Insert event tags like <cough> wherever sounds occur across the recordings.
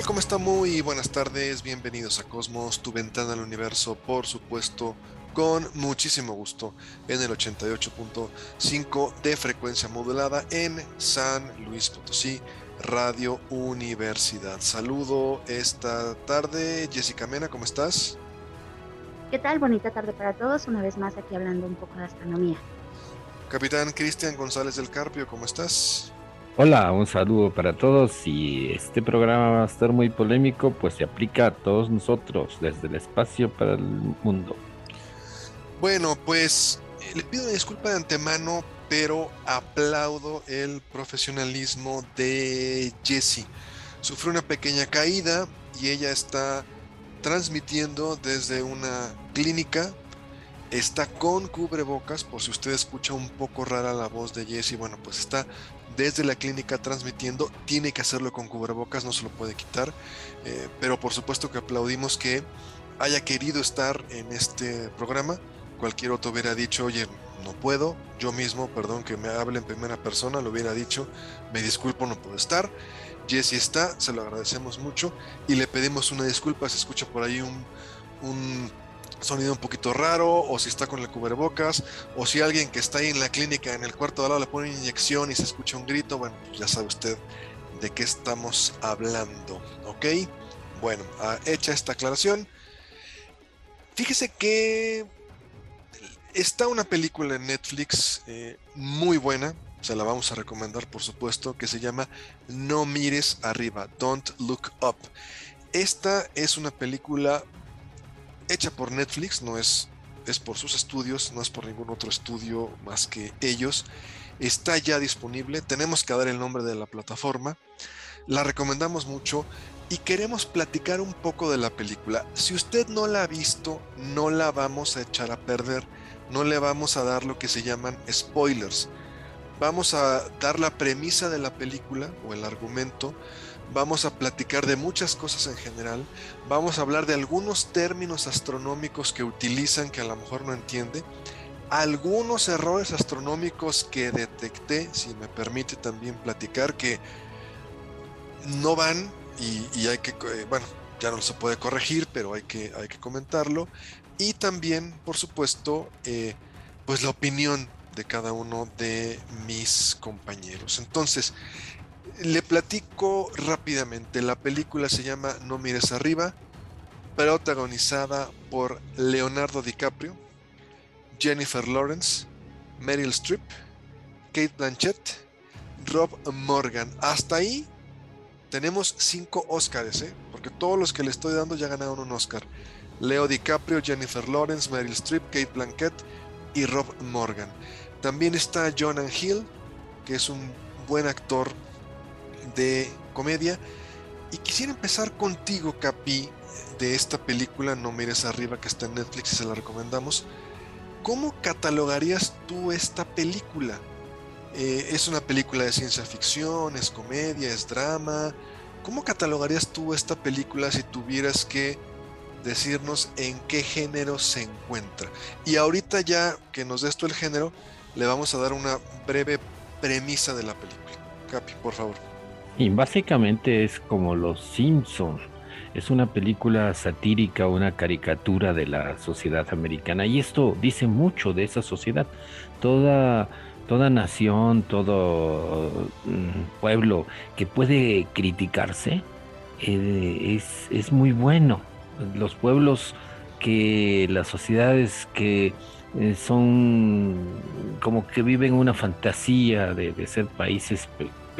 Tal? ¿Cómo está? Muy buenas tardes, bienvenidos a Cosmos, tu ventana al universo, por supuesto, con muchísimo gusto en el 88.5 de frecuencia modulada en San Luis Potosí, Radio Universidad. Saludo esta tarde, Jessica Mena, ¿cómo estás? ¿Qué tal? Bonita tarde para todos, una vez más aquí hablando un poco de astronomía. Capitán Cristian González del Carpio, ¿cómo estás? Hola, un saludo para todos y este programa va a estar muy polémico, pues se aplica a todos nosotros desde el espacio para el mundo. Bueno, pues eh, le pido disculpa de antemano, pero aplaudo el profesionalismo de Jessie. Sufrió una pequeña caída y ella está transmitiendo desde una clínica. Está con cubrebocas, por si usted escucha un poco rara la voz de Jessie, bueno, pues está desde la clínica transmitiendo, tiene que hacerlo con cubrebocas, no se lo puede quitar, eh, pero por supuesto que aplaudimos que haya querido estar en este programa. Cualquier otro hubiera dicho, oye, no puedo, yo mismo, perdón que me hable en primera persona, lo hubiera dicho, me disculpo, no puedo estar. Jesse está, se lo agradecemos mucho y le pedimos una disculpa si escucha por ahí un, un sonido un poquito raro, o si está con el cubrebocas, o si alguien que está ahí en la clínica, en el cuarto de al lado, le pone inyección y se escucha un grito, bueno, pues ya sabe usted de qué estamos hablando, ¿ok? Bueno, ah, hecha esta aclaración, fíjese que está una película en Netflix eh, muy buena, se la vamos a recomendar por supuesto, que se llama No mires arriba, Don't Look Up. Esta es una película hecha por Netflix, no es, es por sus estudios, no es por ningún otro estudio más que ellos. Está ya disponible, tenemos que dar el nombre de la plataforma, la recomendamos mucho y queremos platicar un poco de la película. Si usted no la ha visto, no la vamos a echar a perder, no le vamos a dar lo que se llaman spoilers. Vamos a dar la premisa de la película o el argumento, vamos a platicar de muchas cosas en general, vamos a hablar de algunos términos astronómicos que utilizan que a lo mejor no entiende, algunos errores astronómicos que detecté, si me permite también platicar, que no van y, hay que, eh, bueno, ya no se puede corregir, pero hay que, hay que comentarlo. Y también, por supuesto, eh, pues la opinión de cada uno de mis compañeros. Entonces, le platico rápidamente. La película se llama No mires arriba, protagonizada por Leonardo DiCaprio, Jennifer Lawrence, Meryl Streep, Kate Blanchett, Rob Morgan. Hasta ahí tenemos cinco Oscars, ¿eh? porque todos los que le estoy dando ya ganaron un Oscar. Leo DiCaprio, Jennifer Lawrence, Meryl Streep, Kate Blanchett y Rob Morgan. También está Jonah Hill, que es un buen actor de comedia. Y quisiera empezar contigo, Capi, de esta película No mires arriba que está en Netflix y se la recomendamos. ¿Cómo catalogarías tú esta película? Eh, ¿Es una película de ciencia ficción? ¿Es comedia? ¿Es drama? ¿Cómo catalogarías tú esta película si tuvieras que decirnos en qué género se encuentra? Y ahorita ya que nos des tú el género, le vamos a dar una breve premisa de la película. Capi, por favor. Y básicamente es como Los Simpsons. Es una película satírica, una caricatura de la sociedad americana. Y esto dice mucho de esa sociedad. Toda, toda nación, todo mm, pueblo que puede criticarse eh, es, es muy bueno. Los pueblos que las sociedades que eh, son como que viven una fantasía de, de ser países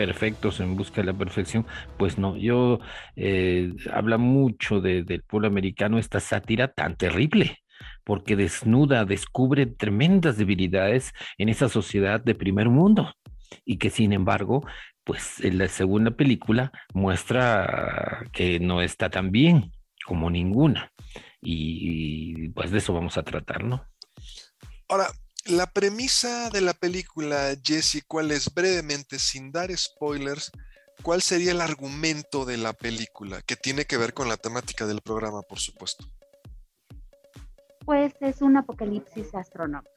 perfectos en busca de la perfección, pues no, yo eh, habla mucho del pueblo americano esta sátira tan terrible, porque desnuda, descubre tremendas debilidades en esa sociedad de primer mundo y que sin embargo, pues en la segunda película muestra que no está tan bien como ninguna. Y, pues de eso vamos a tratar, ¿no? Ahora, la premisa de la película, Jesse, ¿cuál es brevemente, sin dar spoilers? ¿Cuál sería el argumento de la película que tiene que ver con la temática del programa, por supuesto? Pues es un apocalipsis astronómico.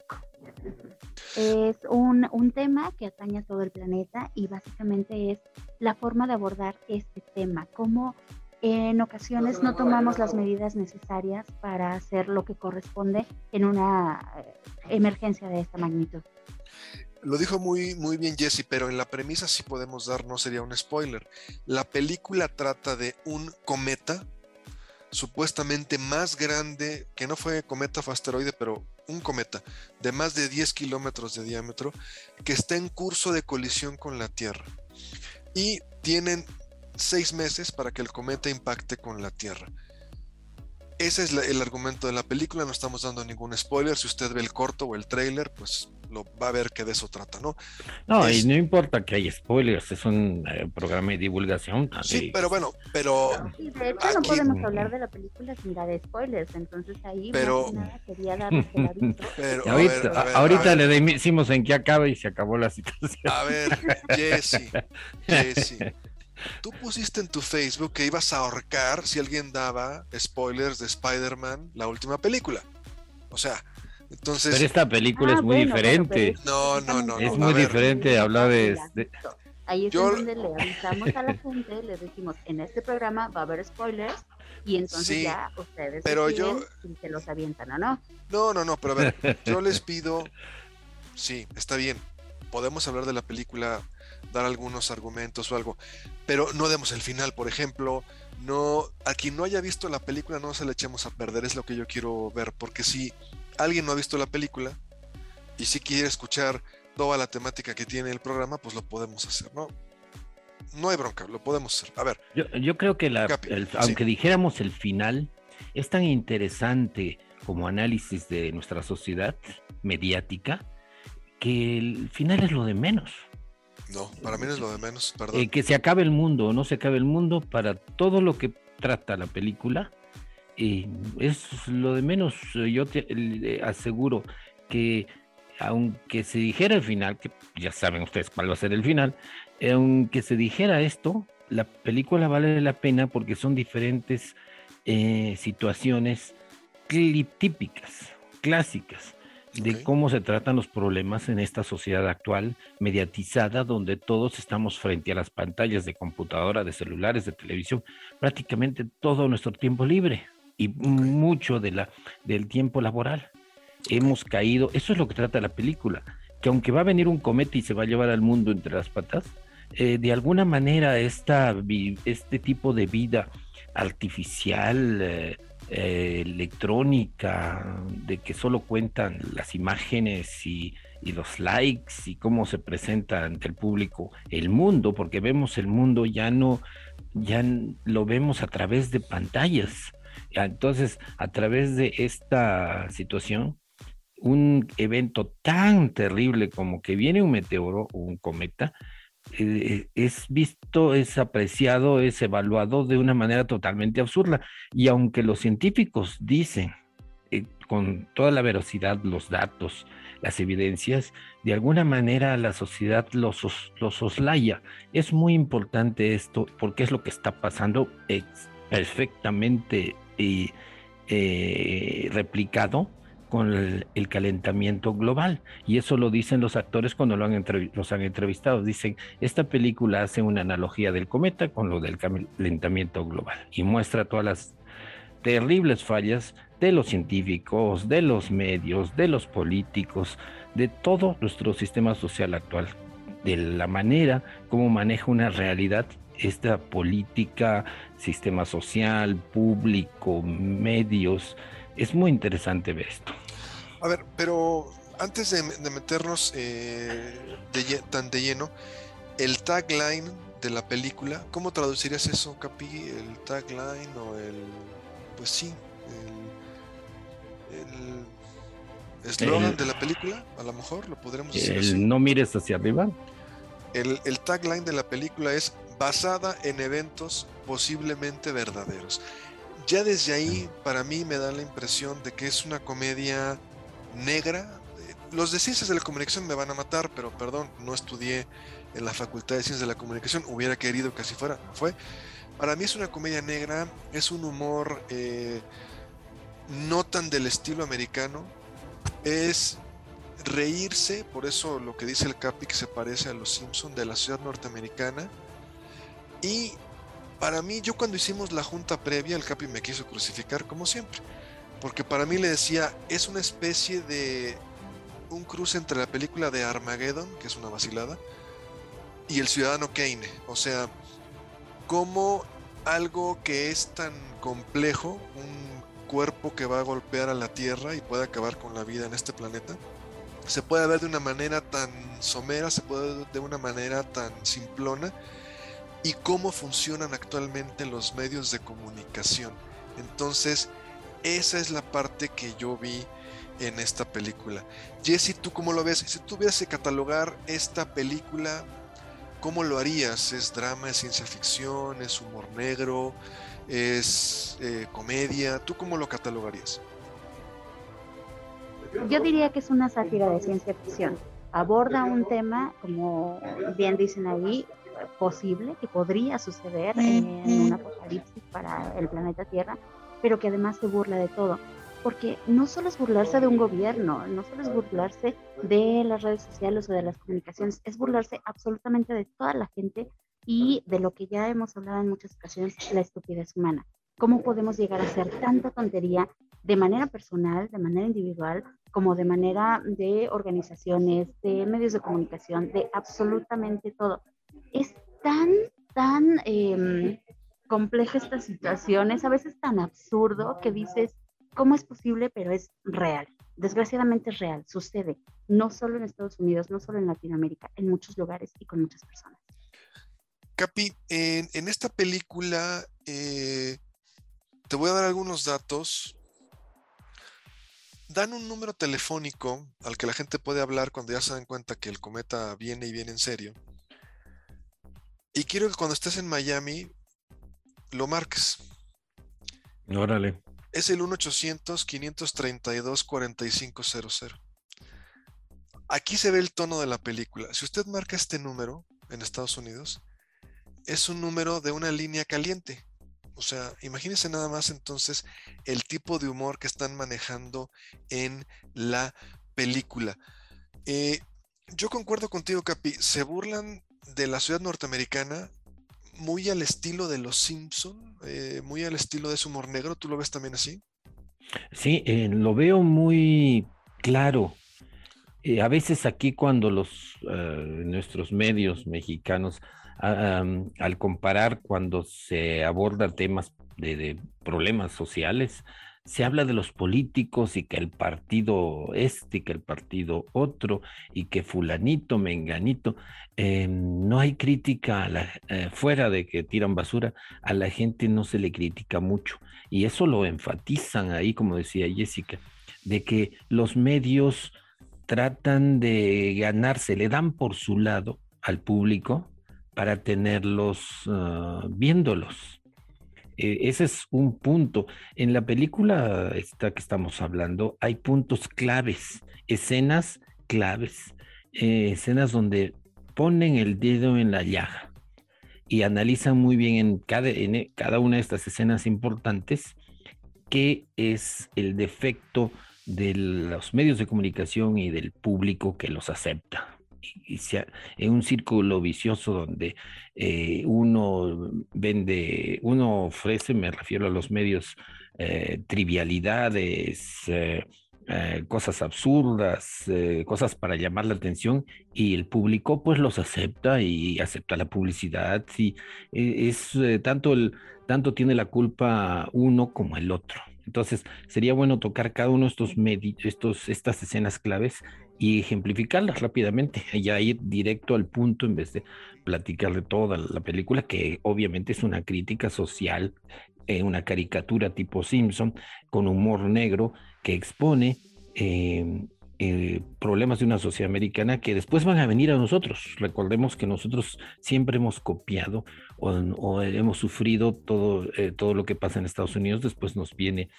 Es un, un, tema que atañe a todo el planeta y básicamente es la forma de abordar este tema, cómo en ocasiones no tomamos las medidas necesarias para hacer lo que corresponde en una eh, emergencia de esta magnitud. Lo dijo muy, muy bien Jesse, pero en la premisa sí podemos dar, no sería un spoiler. La película trata de un cometa supuestamente más grande, que no fue cometa, fue asteroide, pero un cometa de más de 10 kilómetros de diámetro, que está en curso de colisión con la Tierra. Y tienen seis meses para que el cometa impacte con la Tierra. Ese es el argumento de la película, no estamos dando ningún spoiler. Si usted ve el corto o el trailer, pues lo va a ver que de eso trata, ¿no? No, y no importa que haya spoilers, es un eh, programa de divulgación. Sí, pero bueno, pero... Sí, de hecho no podemos hablar de la película sin dar spoilers, entonces ahí pero... nada quería darles el aviso. Pero, ahorita, ahorita le decimos en qué acaba y se acabó la situación. A ver, <laughs> Jesse, Jesse. Tú pusiste en tu Facebook que ibas a ahorcar si alguien daba spoilers de Spider-Man, la última película. O sea, entonces. Pero esta película es ah, muy diferente. No, no, no. Es muy diferente hablar de, Ahí es donde le avisamos a la <laughs> gente, le decimos, en este programa va a haber spoilers y entonces ya ustedes pero yo... si se los avientan o no. No, no, no, pero a ver, yo les <laughs> pido, sí, está bien, podemos hablar de la película dar algunos argumentos o algo, pero no demos el final, por ejemplo, no a quien no haya visto la película no se le echemos a perder, es lo que yo quiero ver, porque si alguien no ha visto la película y si quiere escuchar toda la temática que tiene el programa, pues lo podemos hacer, ¿no? No hay bronca, lo podemos hacer. A ver. Yo, creo que la, aunque dijéramos el final, es tan interesante como análisis de nuestra sociedad mediática que el final es lo de menos. No, para mí no es lo de menos, perdón. Eh, que se acabe el mundo o no se acabe el mundo, para todo lo que trata la película, eh, es lo de menos. Yo te aseguro que aunque se dijera el final, que ya saben ustedes cuál va a ser el final, aunque se dijera esto, la película vale la pena porque son diferentes eh, situaciones típicas, clásicas de cómo se tratan los problemas en esta sociedad actual mediatizada donde todos estamos frente a las pantallas de computadora, de celulares, de televisión, prácticamente todo nuestro tiempo libre y mucho de la, del tiempo laboral. Hemos caído, eso es lo que trata la película, que aunque va a venir un cometa y se va a llevar al mundo entre las patas, eh, de alguna manera esta, este tipo de vida artificial, eh, eh, electrónica, de que solo cuentan las imágenes y, los likes y cómo se presenta ante el público el mundo, porque vemos el mundo ya no, ya lo vemos a través de pantallas. Entonces, a través de esta situación, un evento tan terrible como que viene un meteoro o un cometa, eh, es visto, es apreciado, es evaluado de una manera totalmente absurda. Y aunque los científicos dicen eh, con toda la velocidad los datos, las evidencias, de alguna manera la sociedad los, los soslaya. Es muy importante esto porque es lo que está pasando es perfectamente eh, replicado con el, calentamiento global. Y eso lo dicen los actores cuando lo han los han entrevistado. Dicen, esta película hace una analogía del cometa con lo del calentamiento global y muestra todas las terribles fallas de los científicos, de los medios, de los políticos, de todo nuestro sistema social actual, de la manera como maneja una realidad esta política, sistema social, público, medios. Es muy interesante ver esto. A ver, pero antes de, meternos eh, tan de lleno, el tagline de la película, ¿cómo traducirías eso, Capi? El tagline o el. Pues sí, el eslogan de la película, a lo mejor lo podremos decir. El no mires hacia arriba. El, el tagline de la película es basada en eventos posiblemente verdaderos. Ya desde ahí, para mí me da la impresión de que es una comedia negra. Los de ciencias de la comunicación me van a matar, pero perdón, no estudié en la Facultad de Ciencias de la Comunicación, hubiera querido que así fuera, no fue. Para mí es una comedia negra, es un humor eh, no tan del estilo americano, es reírse, por eso lo que dice el Capi que se parece a los Simpson de la ciudad norteamericana. Y para mí, yo cuando hicimos la junta previa, el Capi me quiso crucificar como siempre, porque para mí le decía, es una especie de un cruce entre la película de Armageddon, que es una vacilada, y el ciudadano Kane. O sea, como algo que es tan complejo, un cuerpo que va a golpear a la Tierra y puede acabar con la vida en este planeta, se puede ver de una manera tan somera, se puede ver de una manera tan simplona, y cómo funcionan actualmente los medios de comunicación. Entonces, esa es la parte que yo vi en esta película. Jesse, ¿tú cómo lo ves? Si tuvieras que catalogar esta película ¿cómo lo harías? ¿Es drama, es ciencia ficción, es humor negro, es eh, comedia? ¿Tú cómo lo catalogarías? Yo diría que es una sátira de ciencia ficción. Aborda un tema, como bien dicen ahí, posible, que podría suceder en un apocalipsis para el planeta Tierra, pero que además se burla de todo porque no solo es burlarse de un gobierno, no solo es burlarse de las redes sociales o de las comunicaciones, es burlarse absolutamente de toda la gente y de lo que ya hemos hablado en muchas ocasiones, la estupidez humana. ¿Cómo podemos llegar a hacer tanta tontería de manera personal, de manera individual, como de manera de organizaciones, de medios de comunicación, de absolutamente todo? Es tan, tan eh, compleja esta situación, es a veces tan absurdo que dices, ¿Cómo es posible? Pero es real. Desgraciadamente es real, sucede, no solo en Estados Unidos, no solo en Latinoamérica, en muchos lugares y con muchas personas. Capi, en, esta película eh, te voy a dar algunos datos. Dan un número telefónico al que la gente puede hablar cuando ya se dan cuenta que el cometa viene y viene en serio. Y quiero que cuando estés en Miami lo marques. Órale es el 1-800-532-4500. Aquí se ve el tono de la película. Si usted marca este número en Estados Unidos, es un número de una línea caliente. O sea, imagínense nada más entonces el tipo de humor que están manejando en la película. Eh, yo concuerdo contigo, Capi. Se burlan de la ciudad norteamericana muy al estilo de los Simpson, eh, muy al estilo de su humor negro. ¿Tú lo ves también así? Sí, eh, lo veo muy claro. Eh, a veces aquí cuando los nuestros medios mexicanos, ah, al comparar cuando se aborda temas de problemas sociales, se habla de los políticos y que el partido este, y que el partido otro, y que fulanito, menganito, eh, no hay crítica eh, fuera de que tiran basura, a la gente no se le critica mucho. Y eso lo enfatizan ahí, como decía Jessica, de que los medios tratan de ganarse, le dan por su lado al público para tenerlos ah, viéndolos. Eh, ese es un punto. En la película esta que estamos hablando hay puntos claves, escenas claves, eh, escenas donde ponen el dedo en la llaga y analizan muy bien en cada, en e, cada una de estas escenas importantes qué es el defecto de los medios de comunicación y del público que los acepta en un círculo vicioso donde eh, uno vende, uno ofrece, me refiero a los medios, eh, trivialidades, eh, cosas absurdas, cosas para llamar la atención y el público pues los acepta y acepta la publicidad. Y es tanto el tanto tiene la culpa uno como el otro. Entonces, sería bueno tocar cada uno de estos, estos estas escenas claves y ejemplificarlas rápidamente, <laughs> ya ir directo al punto en vez de platicar de toda la película, que obviamente es una crítica social eh, una caricatura tipo Simpson con humor negro que expone em, eh, problemas de una sociedad americana que después van a venir a nosotros. Recordemos que nosotros siempre hemos copiado o, hemos sufrido todo, eh, todo lo que pasa en Estados Unidos, después nos viene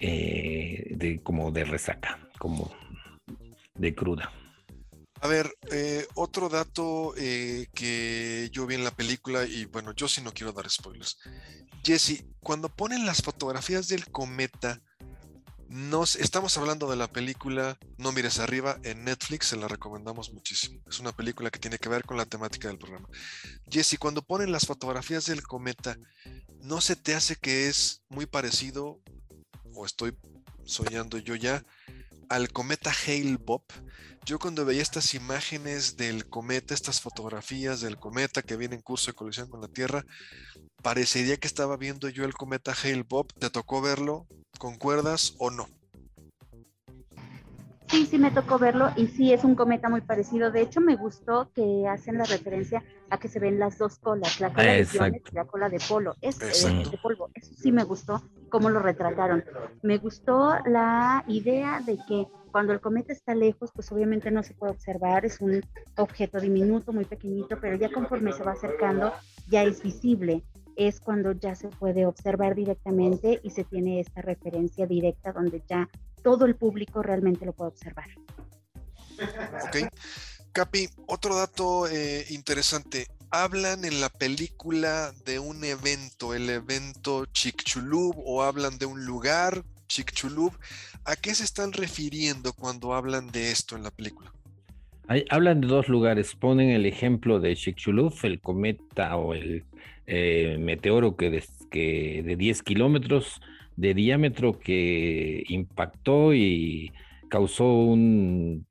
de, como de resaca, como de cruda. A ver, eh, otro dato eh, que yo vi en la película, y bueno, yo sí no quiero dar spoilers. Jesse, cuando ponen las fotografías del cometa, nos, estamos hablando de la película No mires arriba en Netflix, se la recomendamos muchísimo. Es una película que tiene que ver con la temática del programa. Jesse, cuando ponen las fotografías del cometa, ¿no se te hace que es muy parecido, o estoy soñando yo ya, al cometa Hale Bob? Yo cuando veía estas imágenes del cometa, estas fotografías del cometa que viene en curso de colisión con la Tierra, parecería que estaba viendo yo el cometa Hale Bob. ¿Te tocó verlo? ¿Concuerdas o no? Sí, sí me tocó verlo y sí es un cometa muy parecido. De hecho, me gustó que hacen la referencia a que se ven las dos colas, la cola de y la cola de polo. Es, eh, de polvo. Eso sí me gustó cómo lo retrataron. Me gustó la idea de que cuando el cometa está lejos, pues obviamente no se puede observar, es un objeto diminuto, muy pequeñito, pero ya conforme se va acercando, ya es visible. Es cuando ya se puede observar directamente y se tiene esta referencia directa donde ya todo el público realmente lo puede observar. Ok. Capi, otro dato eh, interesante. Hablan en la película de un evento, el evento Chicxulub, o hablan de un lugar, Chicxulub. ¿A qué se están refiriendo cuando hablan de esto en la película? hablan de dos lugares. Ponen el ejemplo de Chicxulub, el cometa o el eh, meteoro que, de 10 kilómetros de diámetro que impactó y causó una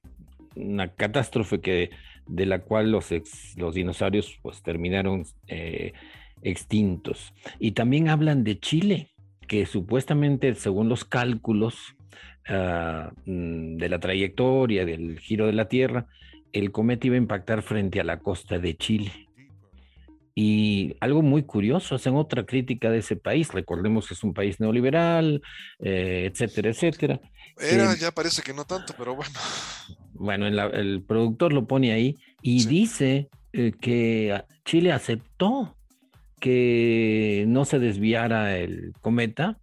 catástrofe que, de la cual los, los dinosaurios pues, terminaron eh, extintos. Y también hablan de Chile, que supuestamente, según los cálculos ah, mm, de la trayectoria, del giro de la Tierra, el cometa iba a impactar frente a la costa de Chile. Y algo muy curioso, hacen otra crítica de ese país. Recordemos que es un país neoliberal, eh, etcétera, etcétera. Era, ya parece que no tanto, pero bueno. Bueno, el, productor lo pone ahí y dice eh, que Chile aceptó que no se desviara el cometa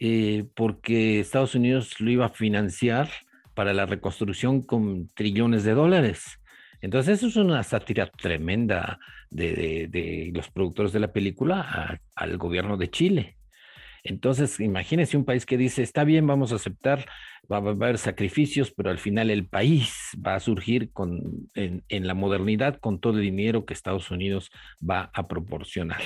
eh, porque Estados Unidos lo iba a financiar para la reconstrucción con trillones de dólares. Entonces eso es una sátira tremenda de, los productores de la película al gobierno de Chile. Entonces, imagínense un país que dice, está bien, vamos a aceptar, va, a haber sacrificios, pero al final el país va a surgir con, en, la modernidad con todo el dinero que Estados Unidos va a proporcionar.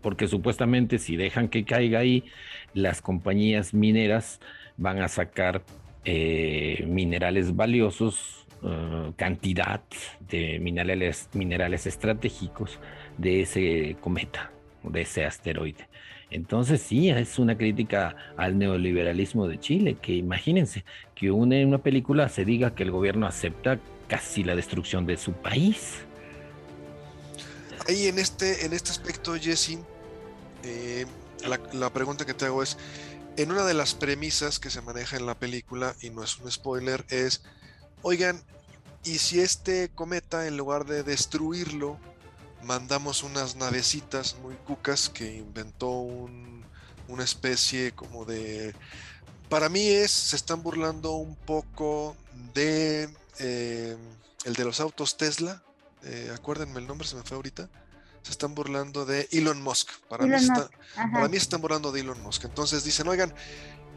Porque supuestamente si dejan que caiga ahí, las compañías mineras van a sacar eh, minerales valiosos, uh, cantidad de minerales, minerales estratégicos de ese cometa, de ese asteroide. Entonces sí, es una crítica al neoliberalismo de Chile, que imagínense que en una película se diga que el gobierno acepta casi la destrucción de su país. Ahí en este, en este aspecto, Jesse, eh, la, pregunta que te hago es, en una de las premisas que se maneja en la película, y no es un spoiler, es, oigan, ¿y si este cometa, en lugar de destruirlo, mandamos unas navecitas muy cucas que inventó una especie como de... Para mí es, se están burlando un poco de eh, el de los autos Tesla. Eh, acuérdenme el nombre, se me fue ahorita. Se están burlando de Elon Musk. Para, mí, para mí se están burlando de Elon Musk. Entonces dicen, oigan,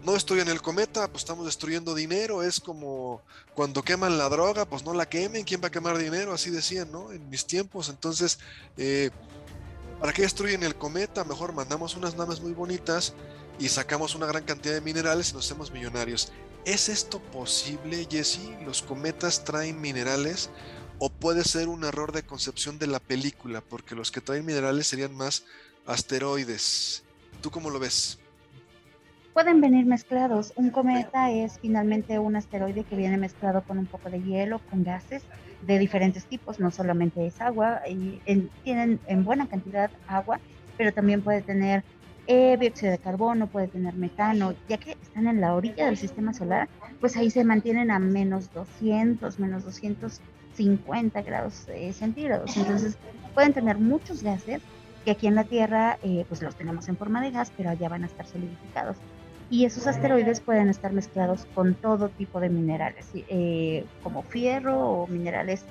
no en el cometa, pues estamos destruyendo dinero, es como cuando queman la droga, pues no la quemen, ¿quién va a quemar dinero? Así decían, ¿no? En mis tiempos, entonces, eh, ¿para qué destruyen el cometa? Mejor mandamos unas naves muy bonitas y sacamos una gran cantidad de minerales y nos hacemos millonarios. ¿Es esto posible, Jesse? ¿Los cometas traen minerales? ¿O puede ser un error de concepción de la película? Porque los que traen minerales serían más asteroides. ¿Tú cómo lo ves? Pueden venir mezclados. Un cometa es finalmente un asteroide que viene mezclado con un poco de hielo, con gases de diferentes tipos, no solamente es agua, y tienen en buena cantidad agua, pero también puede tener eh, dióxido de carbono, puede tener metano, ya que están en la orilla del sistema solar, pues ahí se mantienen a menos 200, menos 250 grados eh, centígrados. Entonces pueden tener muchos gases que aquí en la Tierra eh, pues los tenemos en forma de gas, pero allá van a estar solidificados. Y esos asteroides pueden estar mezclados con todo tipo de minerales, eh, como fierro o minerales,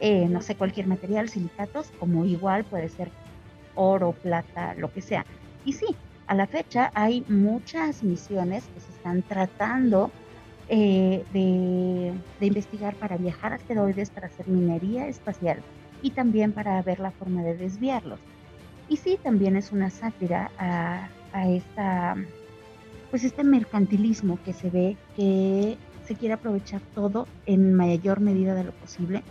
no sé, cualquier material, silicatos, como igual puede ser oro, plata, lo que sea. Y sí, a la fecha hay muchas misiones que se están tratando eh, de, investigar para viajar asteroides, para hacer minería espacial y también para ver la forma de desviarlos. Y sí, también es una sátira a, a esta, pues este mercantilismo que se ve que se quiere aprovechar todo en mayor medida de lo posible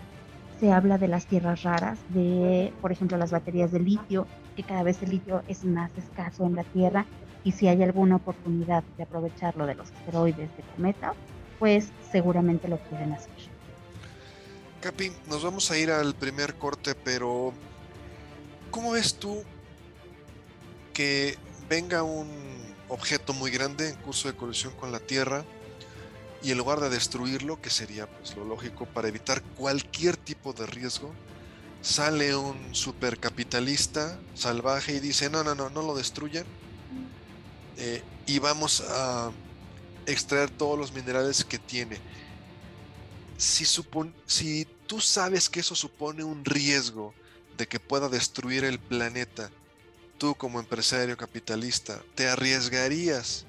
se habla de las tierras raras, de, por ejemplo, las baterías de litio, que cada vez el litio es más escaso en la Tierra y si hay alguna oportunidad de aprovecharlo de los asteroides de cometa, pues seguramente lo quieren hacer. Capi, nos vamos a ir al primer corte, pero ¿cómo ves tú que venga un objeto muy grande en curso de colisión con la Tierra? y en lugar de destruirlo, que sería pues lo lógico para evitar cualquier tipo de riesgo, sale un supercapitalista salvaje y dice, no, no, no, no lo destruyan eh, y vamos a extraer todos los minerales que tiene. Si, si tú sabes que eso supone un riesgo de que pueda destruir el planeta, tú como empresario capitalista, ¿te arriesgarías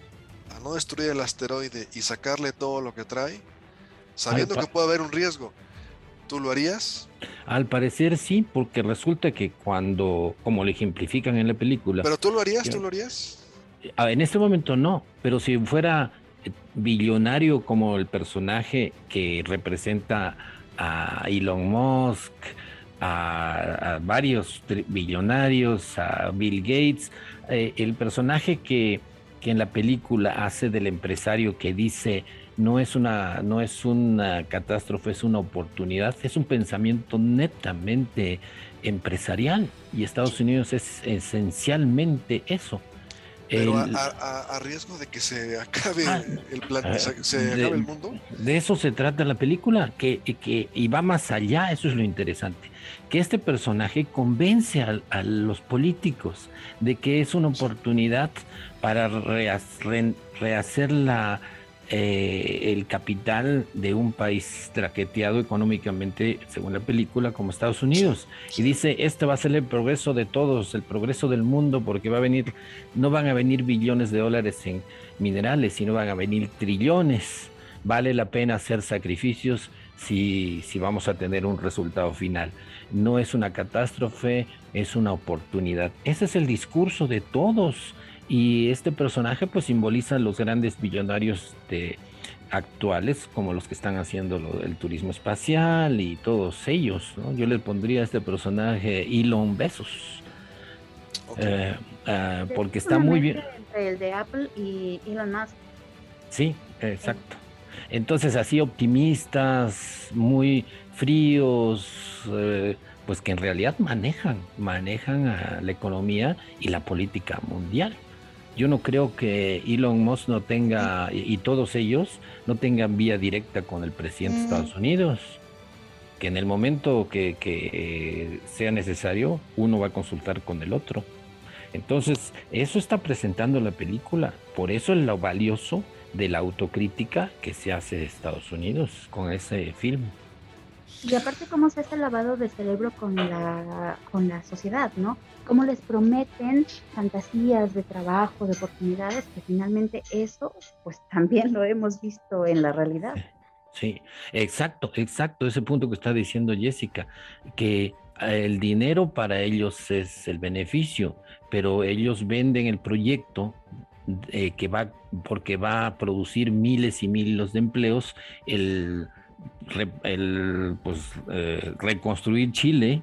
a no destruir el asteroide y sacarle todo lo que trae, sabiendo que puede haber un riesgo, ¿tú lo harías? Al parecer sí, porque resulta que cuando, como le ejemplifican en la película. ¿Pero tú lo harías? ¿Tú lo harías? En este momento no, pero si fuera eh, billonario como el personaje que representa a Elon Musk, a, varios billonarios, a Bill Gates, eh, el personaje que que en la película hace del empresario que dice no es una no es una catástrofe, es una oportunidad, es un pensamiento netamente empresarial y Estados Unidos es esencialmente eso. Pero a, riesgo de que se acabe ah, el plan, ah, se, acabe el mundo. De eso se trata la película, que, que y va más allá, eso es lo interesante, que este personaje convence a, a los políticos de que es una oportunidad para rehacer la, eh, el capital de un país traqueteado económicamente, según la película, como Estados Unidos. Y dice, este va a ser el progreso de todos, el progreso del mundo, porque va a venir, no van a venir billones de dólares en minerales, sino van a venir trillones. Vale la pena hacer sacrificios si, si vamos a tener un resultado final. No es una catástrofe, es una oportunidad. Ese es el discurso de todos y este personaje pues simboliza los grandes billonarios de, actuales, como los que están haciendo lo, el turismo espacial y todos ellos. Yo le pondría a este personaje Elon Besos. Eh, ah, porque está muy bien. Entre el de Apple y Elon Musk. Sí, exacto. Entonces así optimistas, muy fríos, eh, pues que en realidad manejan, manejan a la economía y la política mundial. Yo no creo que Elon Musk no tenga, y, todos ellos, no tengan vía directa con el presidente de Estados Unidos. Que en el momento que, que sea necesario, uno va a consultar con el otro. Entonces, eso está presentando la película. Por eso es lo valioso de la autocrítica que se hace de Estados Unidos con ese film. Y aparte cómo se hace el lavado de cerebro con la, con la sociedad, ¿no? Cómo les prometen fantasías de trabajo, de oportunidades, que finalmente eso, pues también lo hemos visto en la realidad. Sí, exacto, exacto, ese punto que está diciendo Jessica, que el dinero para ellos es el beneficio, pero ellos venden el proyecto eh, que va, porque va a producir miles y miles de empleos, el el, pues, eh, reconstruir Chile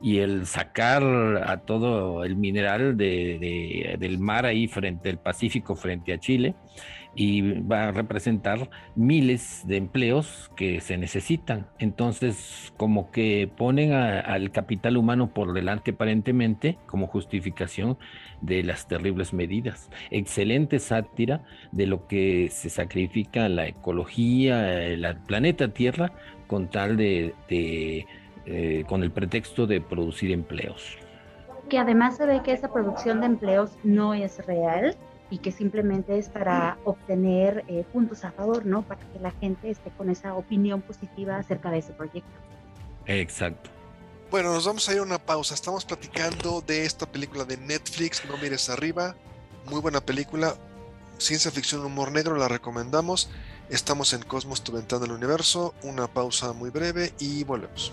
y el sacar a todo el mineral de, del mar ahí frente al Pacífico, frente a Chile, y va a representar miles de empleos que se necesitan. Entonces, como que ponen al capital humano por delante aparentemente como justificación de las terribles medidas. Excelente sátira de lo que se sacrifica la ecología, el planeta Tierra, con tal de, eh, con el pretexto de producir empleos. Que además se ve que esa producción de empleos no es real, y que simplemente es para obtener eh, puntos a favor, ¿no? Para que la gente esté con esa opinión positiva acerca de ese proyecto. Exacto. Bueno, nos vamos a ir a una pausa. Estamos platicando de esta película de Netflix, No mires arriba. Muy buena película. Ciencia ficción, humor negro, la recomendamos. Estamos en Cosmos, tu ventana del universo. Una pausa muy breve y volvemos.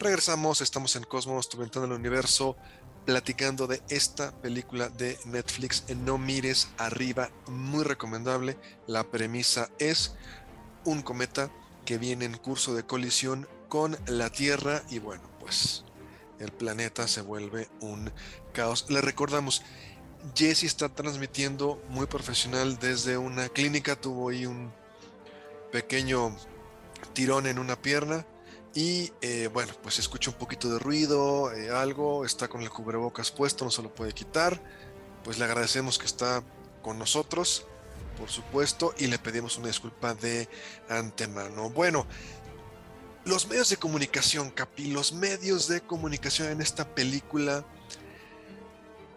Regresamos, estamos en Cosmos, tu ventana del universo, platicando de esta película de Netflix, No mires arriba, muy recomendable. La premisa es un cometa que viene en curso de colisión con la Tierra y bueno, pues el planeta se vuelve un caos. Le recordamos, Jesse está transmitiendo muy profesional desde una clínica, tuvo ahí un pequeño tirón en una pierna y eh, bueno, pues escucha un poquito de ruido, eh, algo, está con el cubrebocas puesto, no se lo puede quitar. Pues le agradecemos que está con nosotros, por supuesto, y le pedimos una disculpa de antemano. Bueno, los medios de comunicación, Capi, los medios de comunicación en esta película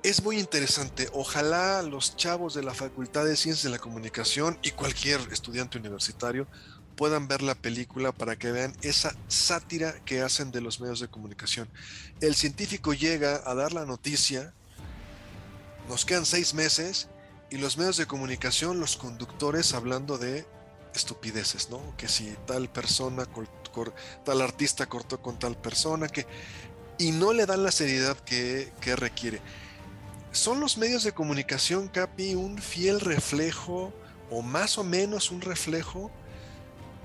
es muy interesante. Ojalá los chavos de la Facultad de Ciencias de la Comunicación y cualquier estudiante universitario puedan ver la película para que vean esa sátira que hacen de los medios de comunicación. El científico llega a dar la noticia, nos quedan seis meses y los medios de comunicación, los conductores hablando de estupideces, ¿no? Que si tal persona, tal artista cortó con tal persona, que... Y no le dan la seriedad que, que requiere. ¿Son los medios de comunicación, Capi, un fiel reflejo o más o menos un reflejo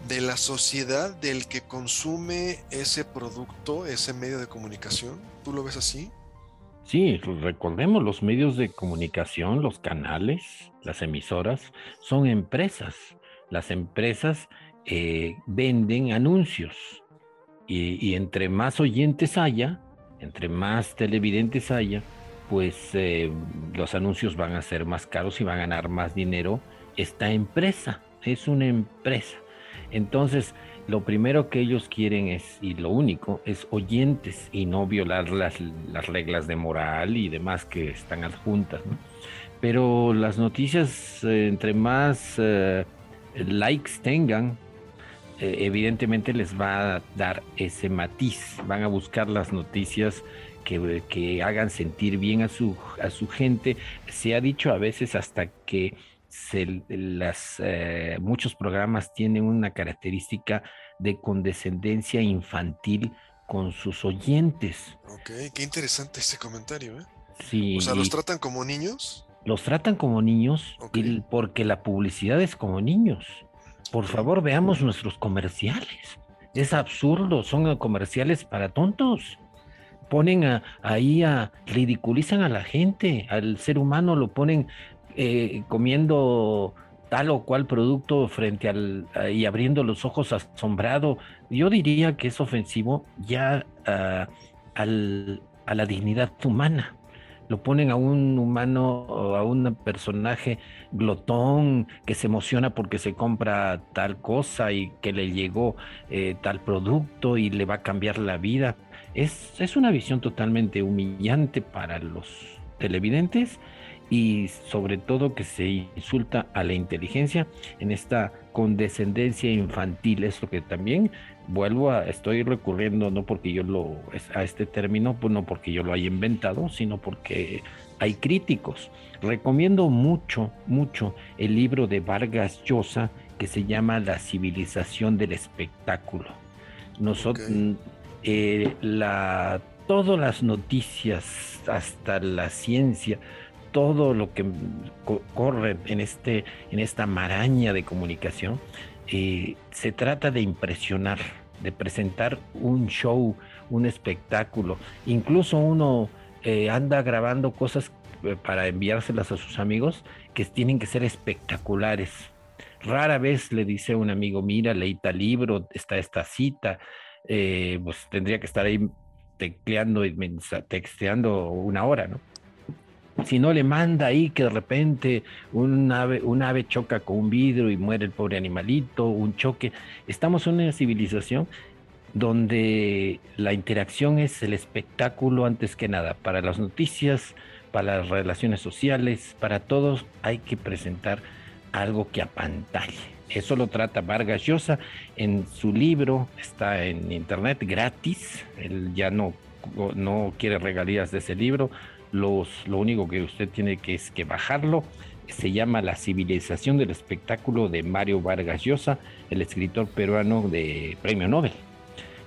de la sociedad del que consume ese producto, ese medio de comunicación? ¿Tú lo ves así? Sí, recordemos, los medios de comunicación, los canales, las emisoras, son empresas. Las empresas eh, venden anuncios y, entre más oyentes haya, entre más televidentes haya, pues eh, los anuncios van a ser más caros y van a ganar más dinero esta empresa. Es una empresa. Entonces, lo primero que ellos quieren es, y lo único, es oyentes y no violar las, reglas de moral y demás que están adjuntas. Pero las noticias, eh, entre más eh, likes tengan, eh, evidentemente les va a dar ese matiz. Van a buscar las noticias que, que hagan sentir bien a su, a su gente. Se ha dicho a veces hasta que las, eh, muchos programas tienen una característica de condescendencia infantil con sus oyentes. Ok, qué interesante ese comentario, ¿eh? Sí. O sea, ¿los tratan como niños? Los tratan como niños porque la publicidad es como niños. Por favor, veamos nuestros comerciales. Es absurdo, son comerciales para tontos. Ponen ahí a, ridiculizan a la gente, al ser humano lo ponen eh, comiendo tal o cual producto frente al y abriendo los ojos asombrado, yo diría que es ofensivo ya ah, a la dignidad humana. lo ponen a un humano o a un personaje glotón que se emociona porque se compra tal cosa y que le llegó eh, tal producto y le va a cambiar la vida. Es, es una visión totalmente humillante para los televidentes y sobre todo que se insulta a la inteligencia en esta condescendencia infantil, es lo que también vuelvo a, estoy recurriendo no porque yo lo, a este término, pues no porque yo lo haya inventado, sino porque hay críticos. Recomiendo mucho, mucho el libro de Vargas Llosa que se llama La civilización del espectáculo. Nosotros, eh, la, todas las noticias, hasta la ciencia, todo lo que corre en, este, en esta maraña de comunicación, eh, se trata de impresionar, de presentar un show, un espectáculo. Incluso uno eh, anda grabando cosas eh, para enviárselas a sus amigos que tienen que ser espectaculares. Rara vez le dice a un amigo, mira, leí tal libro, está esta cita, pues tendría que estar ahí tecleando y texteando una hora, ¿no? Si no le manda ahí que de repente un ave, un ave choca con un vidrio y muere el pobre animalito, un choque. Estamos en una civilización donde la interacción es el espectáculo antes que nada. Para las noticias, para las relaciones sociales, para todos hay que presentar algo que apantalle. Eso lo trata Vargas Llosa en su libro, está en internet gratis. Él ya no, no quiere regalías de ese libro los, lo único que usted tiene que es que bajarlo. Se llama La civilización del espectáculo de Mario Vargas Llosa, el escritor peruano de Premio Nobel.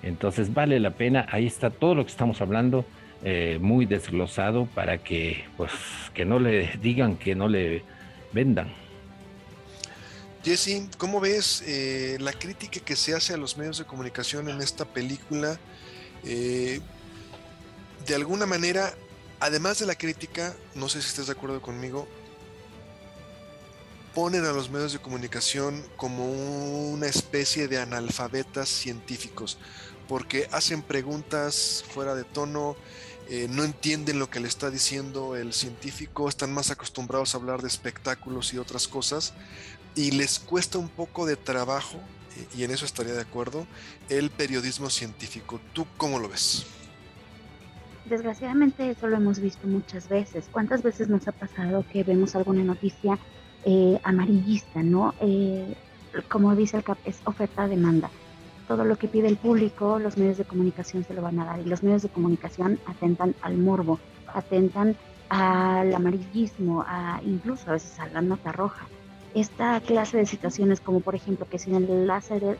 Entonces vale la pena, ahí está todo lo que estamos hablando, eh, muy desglosado para que, pues, que no le digan que no le vendan. Jesse, ¿cómo ves eh, la crítica que se hace a los medios de comunicación en esta película? Eh, de alguna manera además de la crítica, no sé si estás de acuerdo conmigo, ponen a los medios de comunicación como una especie de analfabetas científicos, porque hacen preguntas fuera de tono, eh, no entienden lo que le está diciendo el científico, están más acostumbrados a hablar de espectáculos y otras cosas, y les cuesta un poco de trabajo, y en eso estaría de acuerdo, el periodismo científico. ¿Tú cómo lo ves? Desgraciadamente eso lo hemos visto muchas veces. ¿Cuántas veces nos ha pasado que vemos alguna noticia eh, amarillista, no? Eh, como dice el CAP, es oferta-demanda. Todo lo que pide el público, los medios de comunicación se lo van a dar. Y los medios de comunicación atentan al morbo, atentan al amarillismo, a, incluso a veces a la nota roja. Esta clase de situaciones, como por ejemplo que si en el,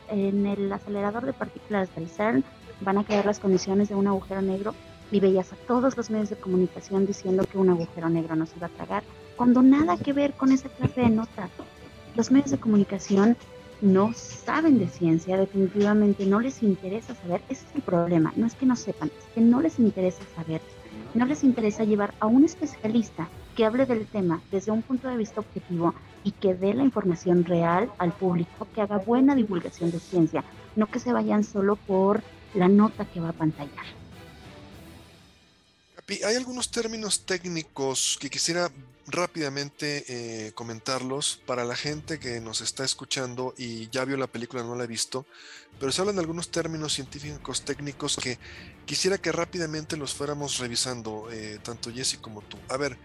en el acelerador de partículas del CERN van a crear las condiciones de un agujero negro, y veías a todos los medios de comunicación diciendo que un agujero negro nos iba a tragar, cuando nada que ver con esa clase de notas. Los medios de comunicación no saben de ciencia, definitivamente no les interesa saber, ese es el problema, no es que no sepan, es que no les interesa saber, no les interesa llevar a un especialista que hable del tema desde un punto de vista objetivo y que dé la información real al público, que haga buena divulgación de ciencia, no que se vayan solo por la nota que va a pantallar hay algunos términos técnicos que quisiera rápidamente eh, comentarlos para la gente que nos está escuchando y ya vio la película, no la ha visto, pero se hablan de algunos términos científicos técnicos que quisiera que rápidamente los fuéramos revisando, eh, tanto Jesse como tú. A ver,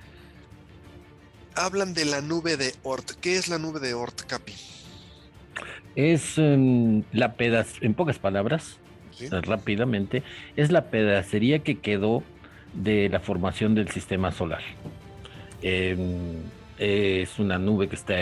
hablan de la nube de Oort. ¿Qué es la nube de Oort, Capi? Es em, la pedaz, en pocas palabras, rápidamente, es la pedacería que quedó de la formación del sistema solar. Em, es una nube que está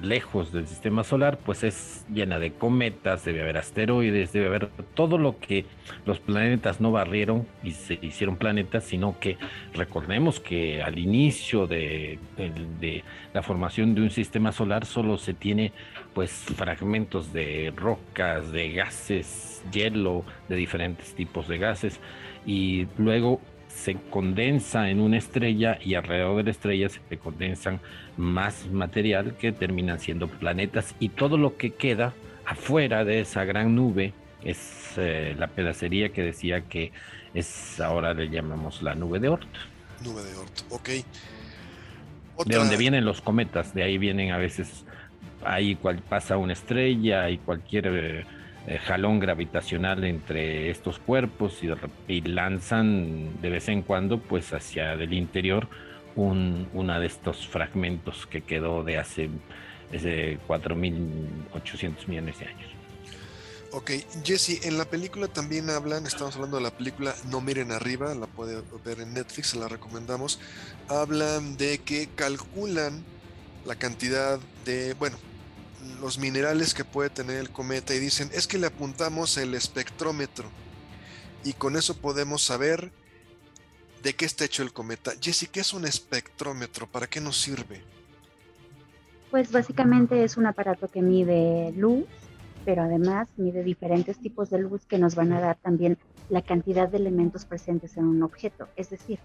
lejos del sistema solar, pues es llena de cometas, debe haber asteroides, debe haber todo lo que los planetas no barrieron y se hicieron planetas, sino que recordemos que al inicio de, de la formación de un sistema solar solo se tiene pues fragmentos de rocas, de gases, hielo, de diferentes tipos de gases y luego se condensa en una estrella y alrededor de la estrella se condensan más material que terminan siendo planetas y todo lo que queda afuera de esa gran nube es eh, la pedacería que decía que es ahora le llamamos la nube de Oort. Nube de Oort, ok. De donde vienen los cometas, de ahí vienen a veces, ahí cual, pasa una estrella y cualquier eh, eh, jalón gravitacional entre estos cuerpos y, lanzan de vez en cuando pues hacia el interior un, una de estos fragmentos que quedó de hace 4.800 millones de años. Ok, Jesse, en la película también hablan, estamos hablando de la película No miren arriba, la puede ver en Netflix, la recomendamos. Hablan de que calculan la cantidad de, bueno, los minerales que puede tener el cometa y dicen, es que le apuntamos el espectrómetro y con eso podemos saber de qué está hecho el cometa. Jesse, ¿qué es un espectrómetro? ¿Para qué nos sirve? Pues básicamente es un aparato que mide luz pero además mide diferentes tipos de luz que nos van a dar también la cantidad de elementos presentes en un objeto. Es decir,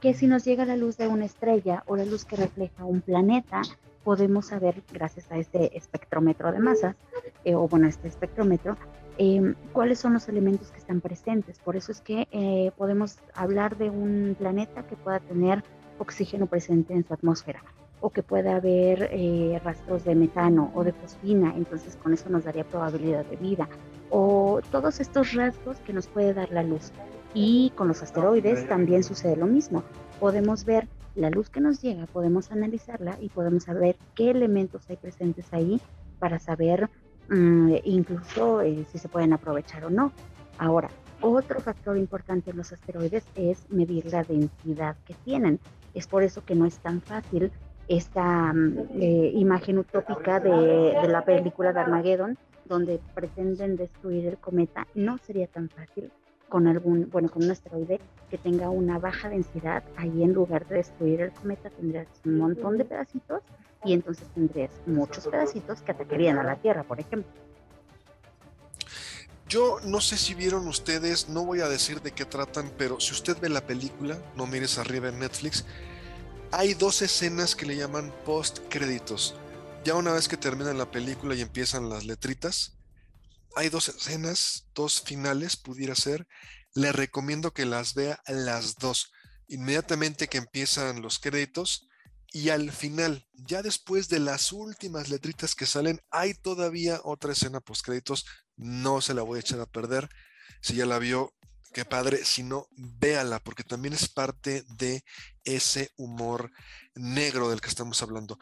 que si nos llega la luz de una estrella o la luz que refleja un planeta, podemos saber, gracias a este espectrómetro de masas, eh, o bueno, este espectrómetro, em, cuáles son los elementos que están presentes. Por eso es que eh, podemos hablar de un planeta que pueda tener oxígeno presente en su atmósfera o que pueda haber eh, rastros de metano o de fosfina, entonces con eso nos daría probabilidad de vida, o todos estos rasgos que nos puede dar la luz. Y con los asteroides también sucede lo mismo. Podemos ver la luz que nos llega, podemos analizarla y podemos saber qué elementos hay presentes ahí para saber mm, incluso eh, si se pueden aprovechar o no. Ahora, otro factor importante en los asteroides es medir la densidad que tienen. Es por eso que no es tan fácil esta mm, eh, imagen utópica de, la película de Armageddon, donde pretenden destruir el cometa, no sería tan fácil con algún, bueno, con un asteroide que tenga una baja densidad, ahí en lugar de destruir el cometa tendrías un montón de pedacitos y entonces tendrías muchos pedacitos que atacarían a la Tierra, por ejemplo. Yo no sé si vieron ustedes, no voy a decir de qué tratan, pero si usted ve la película, no mires arriba en Netflix, hay dos escenas que le llaman post créditos. Ya una vez que termina la película y empiezan las letritas, hay dos escenas, dos finales, pudiera ser. Le recomiendo que las vea las dos. Inmediatamente que empiezan los créditos y al final, ya después de las últimas letritas que salen, hay todavía otra escena post créditos. No se la voy a echar a perder. Si ya la vio, qué padre, si no, véala, porque también es parte de ese humor negro del que estamos hablando.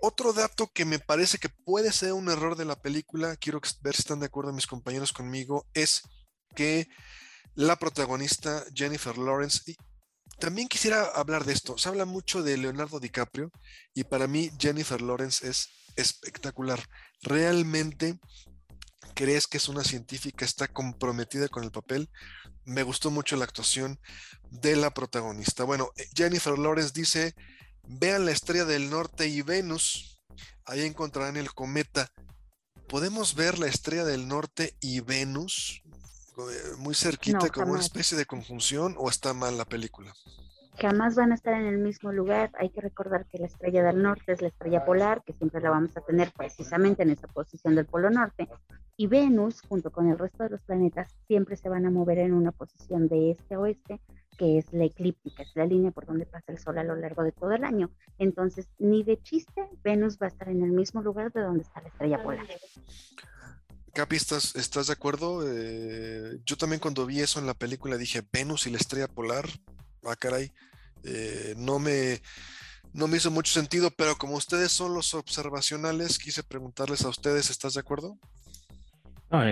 Otro dato que me parece que puede ser un error de la película, quiero ver si están de acuerdo mis compañeros conmigo, es que la protagonista Jennifer Lawrence, y también quisiera hablar de esto, se habla mucho de Leonardo DiCaprio y para mí Jennifer Lawrence es espectacular. Realmente crees que es una científica, está comprometida con el papel. Me gustó mucho la actuación de la protagonista. Bueno, Jennifer Lawrence dice, vean la estrella del norte y Venus, ahí encontrarán el cometa. ¿Podemos ver la estrella del norte y Venus muy cerquita como una especie de conjunción o está mal la película? jamás van a estar en el mismo lugar. Hay que recordar que la estrella del norte es la estrella polar, que siempre la vamos a tener precisamente en esa posición del polo norte. Y Venus, junto con el resto de los planetas, siempre se van a mover en una posición de este a oeste, que es la eclíptica, es la línea por donde pasa el Sol a lo largo de todo el año. Entonces, ni de chiste, Venus va a estar en el mismo lugar de donde está la estrella polar. Capi, ¿estás, ¿estás de acuerdo? Eh, yo también cuando vi eso en la película dije, Venus y la estrella polar, ah, caray, eh, no, me, no me hizo mucho sentido, pero como ustedes son los observacionales, quise preguntarles a ustedes, ¿estás de acuerdo? No,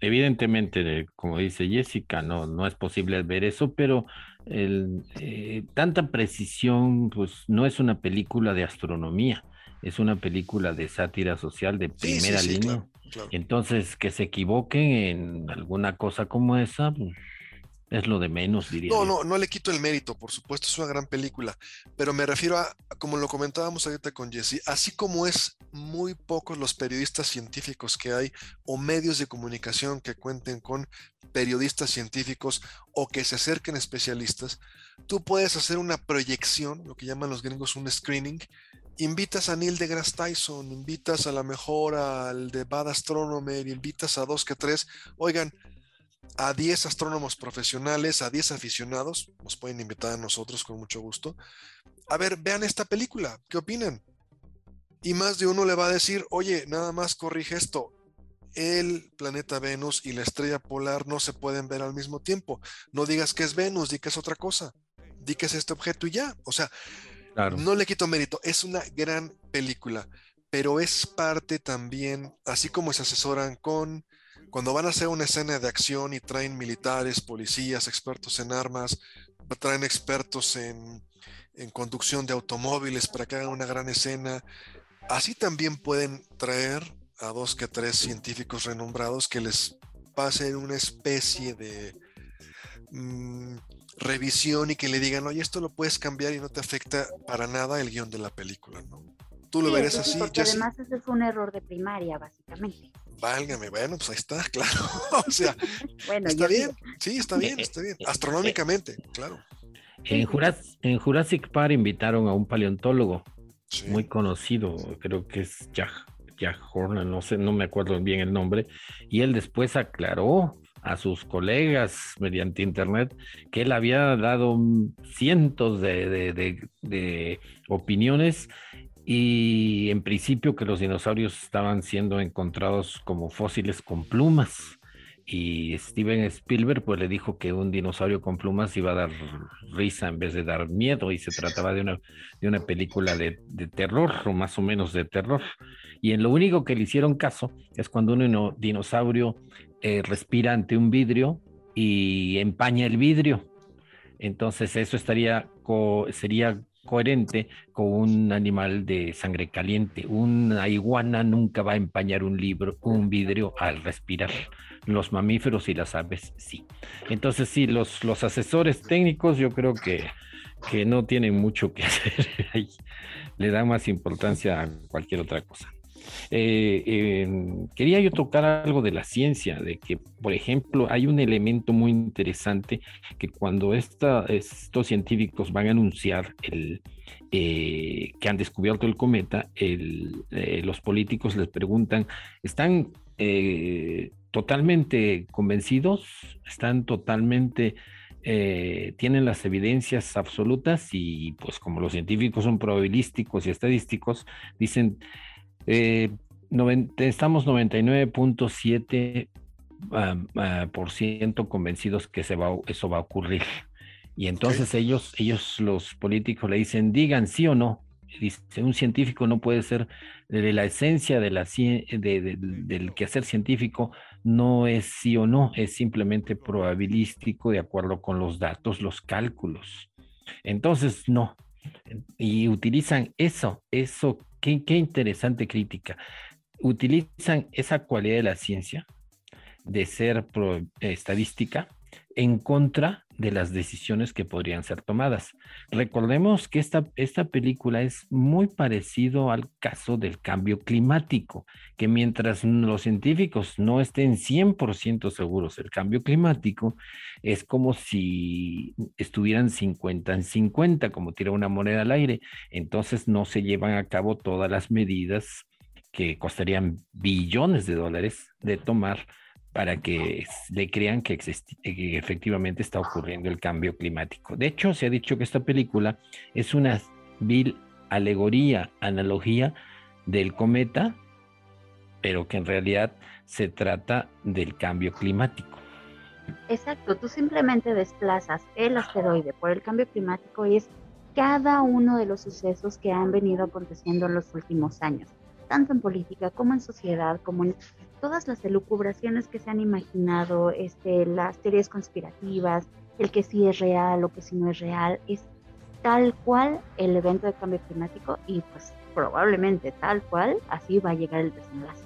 evidentemente, como dice Jessica, no, no es posible ver eso, pero el, eh, tanta precisión, pues no es una película de astronomía, es una película de sátira social de primera línea. Entonces, que se equivoquen en alguna cosa como esa, pues, es lo de menos, diría. No, no, no le quito el mérito, por supuesto, es una gran película, pero me refiero a, como lo comentábamos ahorita con Jesse, así como es muy pocos los periodistas científicos que hay o medios de comunicación que cuenten con periodistas científicos o que se acerquen a especialistas, tú puedes hacer una proyección, lo que llaman los gringos un screening, invitas a Neil deGrasse Tyson, invitas a la mejor al de Bad Astronomer, invitas a dos que tres, oigan, a 10 astrónomos profesionales, a 10 aficionados, nos pueden invitar a nosotros con mucho gusto. A ver, vean esta película, ¿qué opinan? Y más de uno le va a decir, oye, nada más corrige esto. El planeta Venus y la estrella polar no se pueden ver al mismo tiempo. No digas que es Venus, di que es otra cosa. Di que es este objeto y ya. O sea, no le quito mérito. Es una gran película, pero es parte también, así como se asesoran con cuando van a hacer una escena de acción y traen militares, policías, expertos en armas, traen expertos en, en conducción de automóviles para que hagan una gran escena, así también pueden traer a dos que tres científicos renombrados que les pasen una especie de mm, revisión y que le digan, oye, esto lo puedes cambiar y no te afecta para nada el guion de la película, ¿no? Tú lo verás así. Porque además ese fue un error de primaria, básicamente. Válgame, bueno, pues ahí está, <laughs> claro. o sea, <laughs> está bien, sí, está bien, está bien. Astronómicamente, claro. En, Jurassic, Park invitaron a un paleontólogo muy conocido, creo que es Jack, Jack Horner, no sé, no me acuerdo bien el nombre, y él después aclaró a sus colegas mediante internet que él había dado cientos de opiniones y en principio que los dinosaurios estaban siendo encontrados como fósiles con plumas. Y Steven Spielberg pues le dijo que un dinosaurio con plumas iba a dar risa en vez de dar miedo y se trataba de una, de una película de, terror o más o menos de terror. Y en lo único que le hicieron caso es cuando un dinosaurio eh, respira ante un vidrio y empaña el vidrio. Entonces eso estaría, sería coherente con un animal de sangre caliente. Una iguana nunca va a empañar un libro, un vidrio al respirar. Los mamíferos y las aves sí. Entonces sí, los, los asesores técnicos yo creo que, que no tienen mucho que <laughs> hacer ahí. Le dan más importancia a cualquier otra cosa. Eh, quería yo tocar algo de la ciencia, de que, por ejemplo, hay un elemento muy interesante que cuando estos científicos van a anunciar eh, que han descubierto el cometa, eh, los políticos les preguntan, ¿están totalmente convencidos? ¿Están totalmente... tienen las evidencias absolutas y pues como los científicos son probabilísticos y estadísticos, dicen, eh, estamos 99.7% ah, ah, por ciento convencidos que se va, eso va a ocurrir. Y entonces ellos, ellos, los políticos, le dicen, digan sí o no. Dice, un científico no puede ser, de la esencia de la, de, del quehacer científico no es sí o no, es simplemente probabilístico de acuerdo con los datos, los cálculos. Entonces, no. Y utilizan eso, eso qué, interesante crítica. Utilizan esa cualidad de la ciencia de ser estadística en contra de las decisiones que podrían ser tomadas. Recordemos que esta, esta película es muy parecido al caso del cambio climático, que mientras los científicos no estén 100% seguros del cambio climático, es como si estuvieran 50 en 50, como tira una moneda al aire. Entonces no se llevan a cabo todas las medidas que costarían billones de dólares de tomar para que le crean que, efectivamente está ocurriendo el cambio climático. De hecho, se ha dicho que esta película es una vil alegoría, analogía del cometa, pero que en realidad se trata del cambio climático. Exacto, tú simplemente desplazas el asteroide por el cambio climático y es cada uno de los sucesos que han venido aconteciendo en los últimos años, tanto en política como en sociedad, como en todas las elucubraciones que se han imaginado, este, las teorías conspirativas, el que sí es real o que sí no es real, es tal cual el evento de cambio climático y pues probablemente tal cual así va a llegar el desenlace.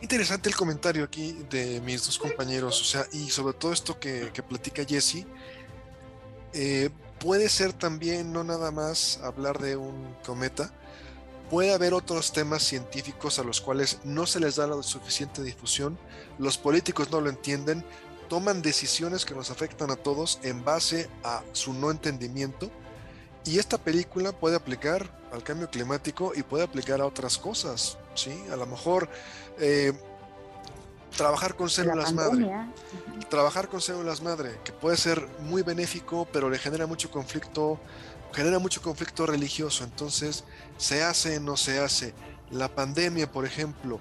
Interesante el comentario aquí de mis dos compañeros, o sea, y sobre todo esto que, platica Jesse, eh, puede ser también no nada más hablar de un cometa, Puede haber otros temas científicos a los cuales no se les da la suficiente difusión, los políticos no lo entienden, toman decisiones que nos afectan a todos en base a su no entendimiento y esta película puede aplicar al cambio climático y puede aplicar a otras cosas, ¿sí? A lo mejor eh, trabajar con células madre. Trabajar con células madre, que puede ser muy benéfico, pero le genera mucho conflicto, genera mucho conflicto religioso. Entonces, se hace, no se hace. La pandemia, por ejemplo,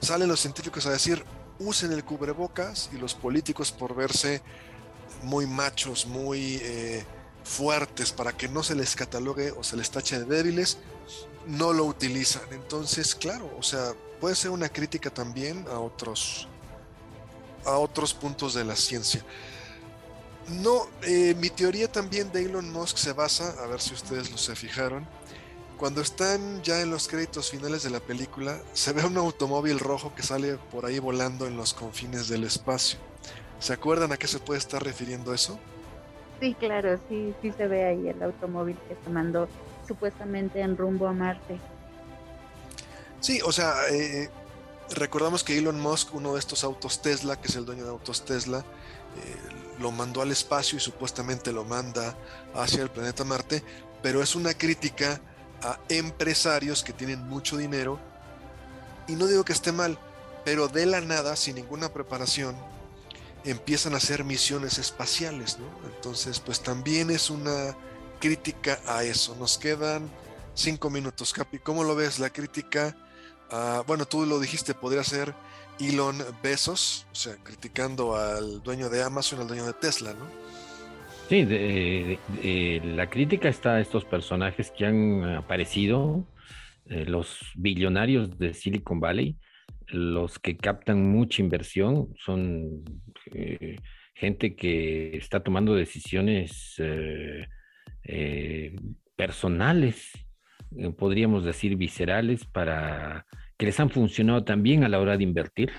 salen los científicos a decir, usen el cubrebocas y los políticos por verse muy machos, muy eh, fuertes, para que no se les catalogue o se les tache de débiles, no lo utilizan. Entonces, claro, o sea, puede ser una crítica también a otros, a otros puntos de la ciencia. No, eh, mi teoría también de Elon Musk se basa, a ver si ustedes lo se fijaron, cuando están ya en los créditos finales de la película, se ve un automóvil rojo que sale por ahí volando en los confines del espacio. ¿Se acuerdan a qué se puede estar refiriendo eso? Sí, claro, sí, sí se ve ahí el automóvil que se mandó supuestamente en rumbo a Marte. Sí, o sea, eh, recordamos que Elon Musk, uno de estos autos Tesla, que es el dueño de autos Tesla, eh, lo mandó al espacio y supuestamente lo manda hacia el planeta Marte, pero es una crítica a empresarios que tienen mucho dinero, y no digo que esté mal, pero de la nada, sin ninguna preparación, empiezan a hacer misiones espaciales, ¿no? Entonces, pues también es una crítica a eso. Nos quedan cinco minutos, Capi. ¿Cómo lo ves? La crítica, bueno, tú lo dijiste, podría ser Elon Besos, o sea, criticando al dueño de Amazon, al dueño de Tesla, ¿no? Sí, la crítica está a estos personajes que han aparecido, eh, los billonarios de Silicon Valley, los que captan mucha inversión, son eh, gente que está tomando decisiones eh, personales, podríamos decir viscerales, para que les han funcionado también a la hora de invertir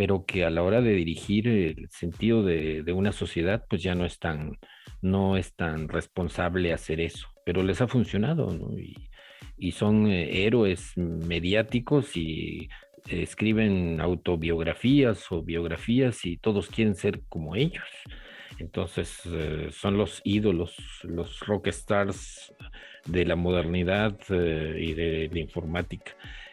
pero que a la hora de dirigir el sentido de, una sociedad, pues ya no es tan, no es tan responsable hacer eso, pero les ha funcionado, ¿no? Y, y son eh, héroes mediáticos y escriben autobiografías o biografías y todos quieren ser como ellos. Entonces eh, son los ídolos, los rock stars de la modernidad eh, y de la informática.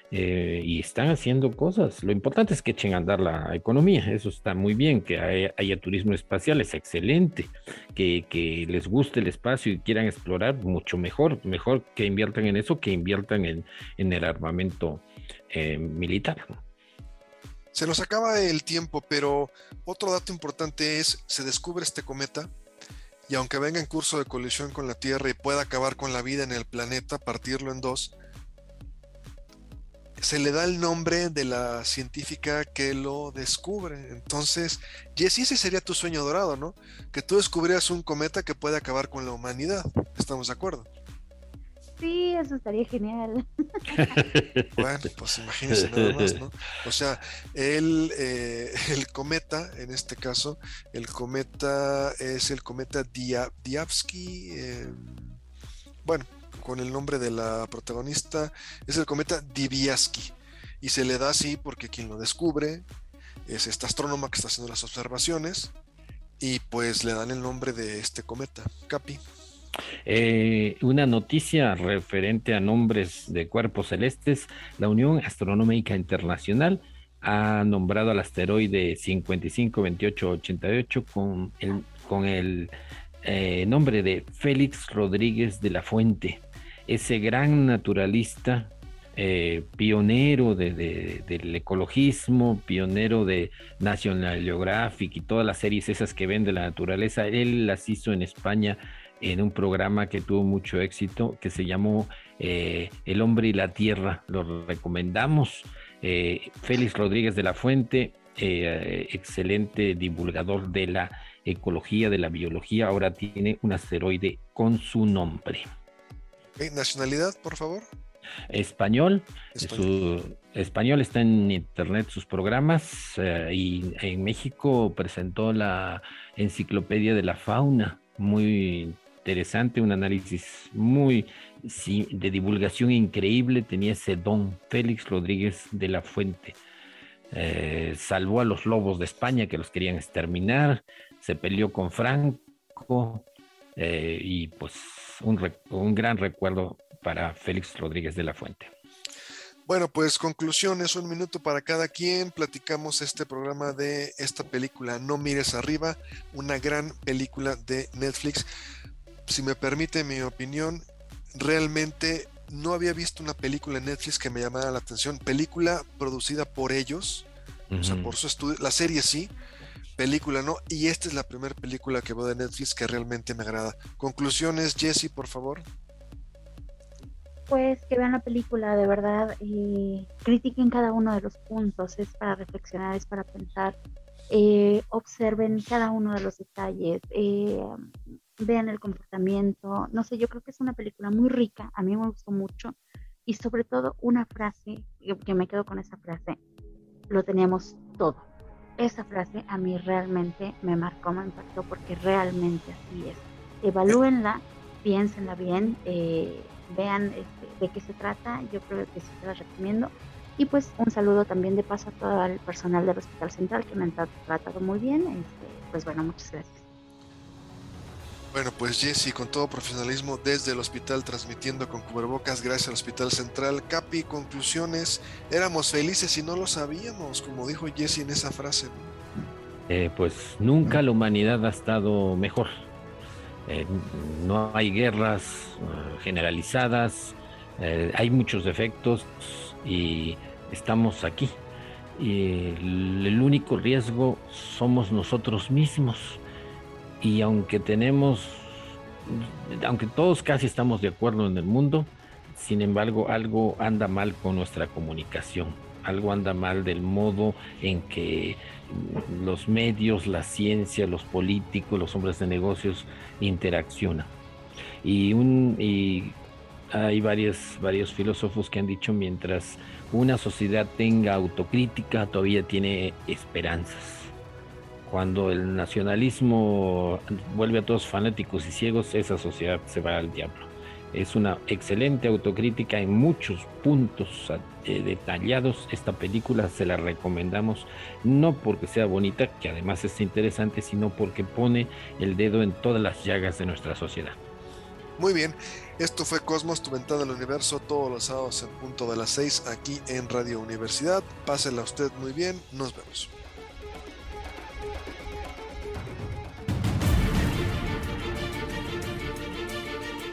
Eh, y están haciendo cosas. Lo importante es que echen a andar la economía, eso está muy bien, que haya, turismo espacial es excelente, que, les guste el espacio y quieran explorar, mucho mejor, mejor que inviertan en eso que inviertan en, el armamento eh, militar. Se nos acaba el tiempo, pero otro dato importante es, se descubre este cometa, y aunque venga en curso de colisión con la Tierra y pueda acabar con la vida en el planeta, partirlo en dos, se le da el nombre de la científica que lo descubre. Entonces, Jesse, ese sería tu sueño dorado, ¿no? Que tú descubrieras un cometa que puede acabar con la humanidad. ¿Estamos de acuerdo? Sí, eso estaría genial. <laughs> Bueno, pues imagínense nada más, ¿no? O sea, el, eh, el cometa, en este caso, el cometa es el cometa Diavsky. Eh, bueno, con el nombre de la protagonista, es el cometa Diviaski. Y se le da así porque quien lo descubre es esta astrónoma que está haciendo las observaciones y pues le dan el nombre de este cometa, Capi. Eh, una noticia referente a nombres de cuerpos celestes, la Unión Astronómica Internacional ha nombrado al asteroide 552888 con el, con el eh, nombre de Félix Rodríguez de la Fuente ese gran naturalista, eh, pionero del ecologismo, pionero de National Geographic y todas las series esas que ven de la naturaleza, él las hizo en España en un programa que tuvo mucho éxito que se llamó eh, El hombre y la tierra. Lo recomendamos. Eh, Félix Rodríguez de la Fuente, excelente divulgador de la ecología, de la biología, ahora tiene un asteroide con su nombre. Nacionalidad, por favor. Español. Español. Su, español está en internet sus programas eh, y en México presentó la enciclopedia de la fauna, muy interesante, un análisis muy de divulgación increíble. Tenía ese don Félix Rodríguez de la Fuente. Eh, salvó a los lobos de España que los querían exterminar, se peleó con Franco eh, y pues un, gran recuerdo para Félix Rodríguez de la Fuente. Bueno, pues conclusiones, un minuto para cada quien. Platicamos este programa de esta película No mires arriba, una gran película de Netflix. Si me permite mi opinión, realmente no había visto una película en Netflix que me llamara la atención. Película producida por ellos, o sea, por su estudio. La serie sí, película no. Y esta es la primera película que veo de Netflix que realmente me agrada. Conclusiones, Jesse, por favor. Pues que vean la película, de verdad, y critiquen cada uno de los puntos, es para reflexionar, es para pensar, eh, observen cada uno de los detalles, eh, vean el comportamiento, no sé, yo creo que es una película muy rica, a mí me gustó mucho, y sobre todo una frase, que me quedo con esa frase, lo teníamos todo. Esa frase a mí realmente me marcó, me impactó, porque realmente así es. Evalúenla, piénsenla bien, eh, vean este, de qué se trata, yo creo que sí se las recomiendo. Y pues un saludo también de paso a todo el personal del Hospital Central que me han tratado muy bien. Este, pues bueno, muchas gracias. Bueno, pues Jesse, con todo profesionalismo desde el hospital transmitiendo con cubrebocas, gracias al Hospital Central. Capi, conclusiones, éramos felices y no lo sabíamos, como dijo Jesse en esa frase. Eh, pues nunca la humanidad ha estado mejor. Eh, no hay guerras eh, generalizadas, hay muchos defectos y estamos aquí. Y el único riesgo somos nosotros mismos. Y aunque tenemos, aunque todos casi estamos de acuerdo en el mundo, sin embargo algo anda mal con nuestra comunicación, algo anda mal del modo en que los medios, la ciencia, los políticos, los hombres de negocios interaccionan. Y, un, y hay varios, varios filósofos que han dicho mientras una sociedad tenga autocrítica, todavía tiene esperanzas. Cuando el nacionalismo vuelve a todos fanáticos y ciegos, esa sociedad se va al diablo. Es una excelente autocrítica en muchos puntos eh, detallados. Esta película se la recomendamos no porque sea bonita, que además es interesante, sino porque pone el dedo en todas las llagas de nuestra sociedad. Muy bien, esto fue Cosmos, tu ventana al universo, todos los sábados en punto de las 6 aquí en Radio Universidad. Pásela usted muy bien, nos vemos.